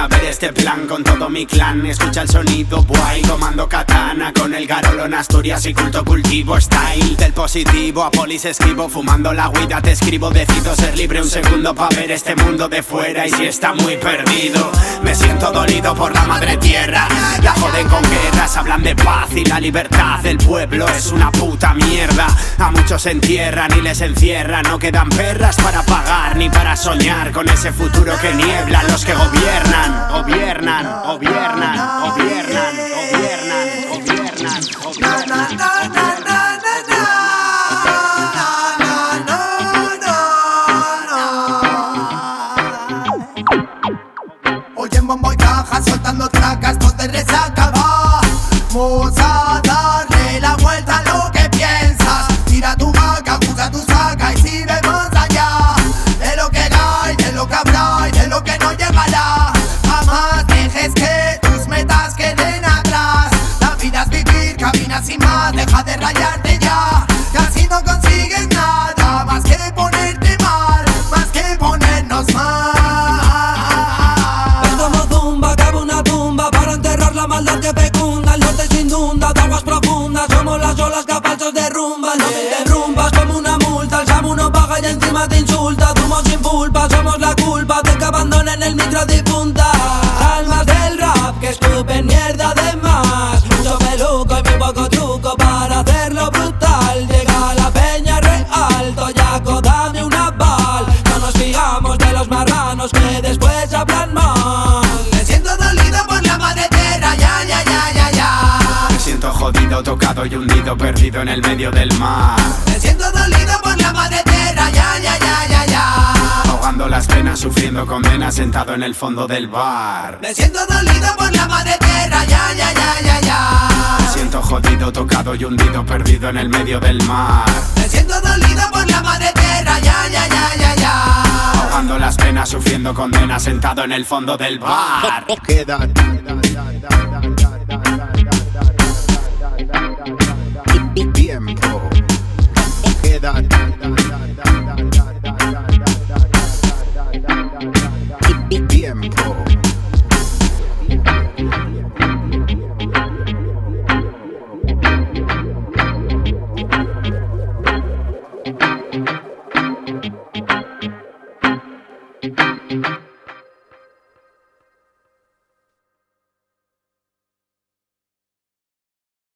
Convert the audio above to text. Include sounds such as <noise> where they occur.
a ver este plan con todo mi clan. Escucha el sonido, guay, tomando katana con el garolo en Asturias y culto cultivo style. Del positivo a polis escribo, fumando la huida te escribo. Decido ser libre un segundo para ver este mundo de fuera y si está muy perdido. Me siento dolido por la madre tierra. La joden con guerras, hablan de paz y la libertad del pueblo es una puta mierda. A muchos entierran y les encierran, no quedan perras para para con ese futuro que niebla los que gobiernan, gobiernan, gobiernan, gobiernan, gobiernan, gobiernan, gobiernan. Oye en bombo y caja soltando tracas, no te resaca, maldad que fecunda. El norte se inunda de aguas profundas. Somos las olas que a falsos derrumban. No te derrumbas como una multa. El Samu no paga y encima te insulta. Zumo sin pulpa, somos la culpa de que abandonen el micro difunta. Jodido, tocado y hundido, perdido en el medio del mar. Me siento dolido por la madre tierra, ya, ya, ya, ya, ya. Ahogando las penas, sufriendo condenas, sentado en el fondo del bar. Me siento dolido por la madre tierra, ya, ya, ya, ya, ya. Me siento jodido, tocado y hundido, perdido en el medio del mar. Me siento dolido por la madre tierra, ya, ya, ya, ya, ya. Ahogando las penas, sufriendo condenas, sentado en el fondo del bar. <laughs> Quédate